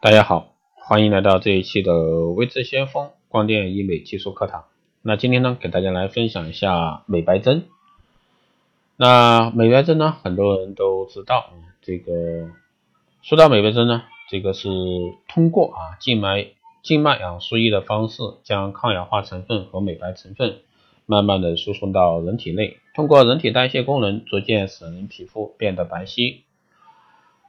大家好，欢迎来到这一期的微智先锋光电医美技术课堂。那今天呢，给大家来分享一下美白针。那美白针呢，很多人都知道，这个说到美白针呢，这个是通过啊静脉静脉啊输液的方式，将抗氧化成分和美白成分慢慢的输送到人体内，通过人体代谢功能，逐渐使人皮肤变得白皙。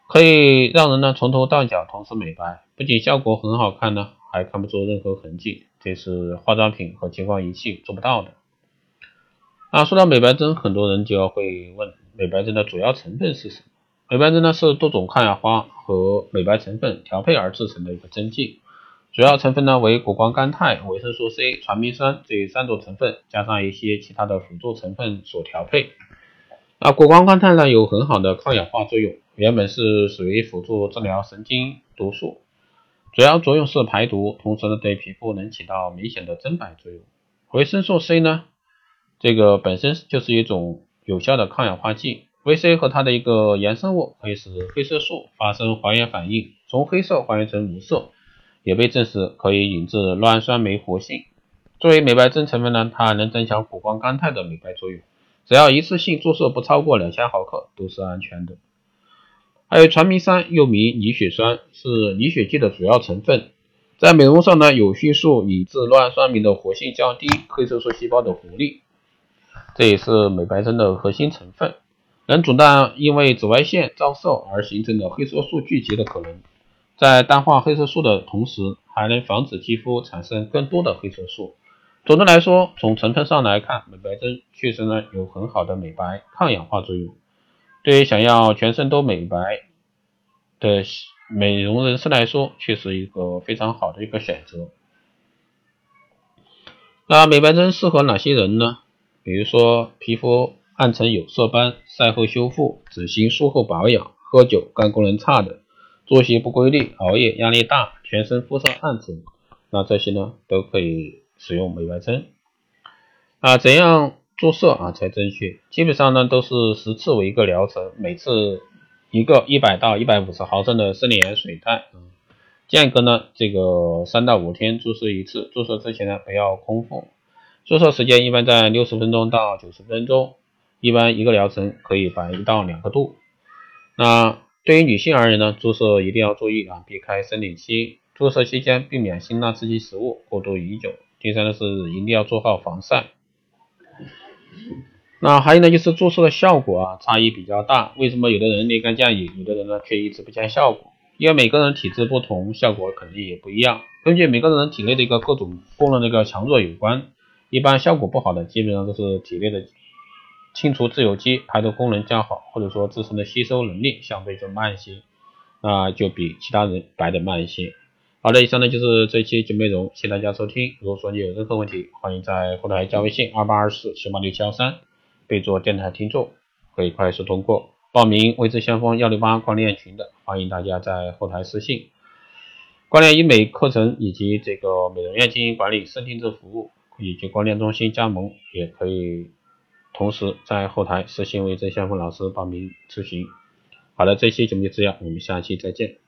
可以让人呢从头到脚同时美白，不仅效果很好看呢，还看不出任何痕迹，这是化妆品和激光仪器做不到的。啊，说到美白针，很多人就要会问，美白针的主要成分是什么？美白针呢是多种抗氧化和美白成分调配而制成的一个针剂，主要成分呢为谷胱甘肽、维生素 C、传明酸这三种成分，加上一些其他的辅助成分所调配。啊，谷胱甘肽呢有很好的抗氧化作用。原本是属于辅助治疗神经毒素，主要作用是排毒，同时呢对皮肤能起到明显的增白作用。维生素 C 呢，这个本身就是一种有效的抗氧化剂。维 C 和它的一个衍生物可以使黑色素发生还原反应，从黑色还原成无色，也被证实可以引致酪氨酸酶活性。作为美白针成分呢，它能增强谷胱甘肽的美白作用，只要一次性注射不超过两千毫克都是安全的。还有传明酸，又名凝血酸，是凝血剂的主要成分。在美容上呢，有迅速引致酪氨酸酶的活性降低，黑色素细胞的活力，这也是美白针的核心成分，能阻断因为紫外线照射而形成的黑色素聚集的可能。在淡化黑色素的同时，还能防止肌肤产生更多的黑色素。总的来说，从成分上来看，美白针确实呢有很好的美白抗氧化作用。对于想要全身都美白的美容人士来说，却是一个非常好的一个选择。那美白针适合哪些人呢？比如说皮肤暗沉有色斑、晒后修复、整形术后保养、喝酒、肝功能差的、作息不规律、熬夜、压力大、全身肤色暗沉，那这些呢都可以使用美白针。啊，怎样？注射啊才正确，基本上呢都是十次为一个疗程，每次一个一百到一百五十毫升的生理盐水袋，间隔呢这个三到五天注射一次，注射之前呢不要空腹，注射时间一般在六十分钟到九十分钟，一般一个疗程可以白一到两个度。那对于女性而言呢，注射一定要注意啊，避开生理期，注射期间避免辛辣刺激食物、过度饮酒。第三呢是一定要做好防晒。那还有呢，就是注射的效果啊，差异比较大。为什么有的人立竿见影，有的人呢却一直不见效果？因为每个人体质不同，效果肯定也不一样。根据每个人体内的一个各种功能的一个强弱有关。一般效果不好的，基本上都是体内的清除自由基、排毒功能较好，或者说自身的吸收能力相对就慢一些，那就比其他人白的慢一些。好的，以上呢就是这期节目内容，谢谢大家收听。如果说你有任何问题，欢迎在后台加微信二八二四七八六七幺三。备注电台听众，可以快速通过报名未知先锋幺六八光电群的，欢迎大家在后台私信。光电医美课程以及这个美容院经营管理、深定制服务以及光电中心加盟，也可以同时在后台私信微之先锋老师报名咨询。好的，这期节目就这样，我们下期再见。